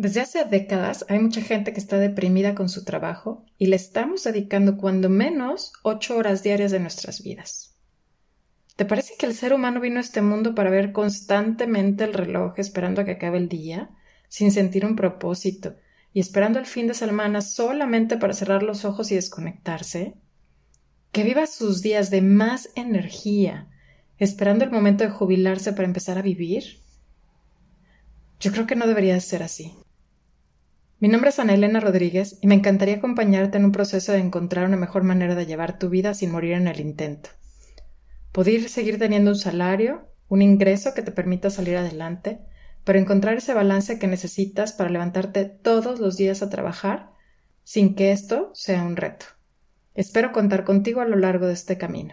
Desde hace décadas hay mucha gente que está deprimida con su trabajo y le estamos dedicando cuando menos ocho horas diarias de nuestras vidas. ¿Te parece que el ser humano vino a este mundo para ver constantemente el reloj esperando a que acabe el día, sin sentir un propósito, y esperando el fin de semana solamente para cerrar los ojos y desconectarse? Que viva sus días de más energía, esperando el momento de jubilarse para empezar a vivir? Yo creo que no debería ser así. Mi nombre es Ana Elena Rodríguez y me encantaría acompañarte en un proceso de encontrar una mejor manera de llevar tu vida sin morir en el intento. Poder seguir teniendo un salario, un ingreso que te permita salir adelante, pero encontrar ese balance que necesitas para levantarte todos los días a trabajar sin que esto sea un reto. Espero contar contigo a lo largo de este camino.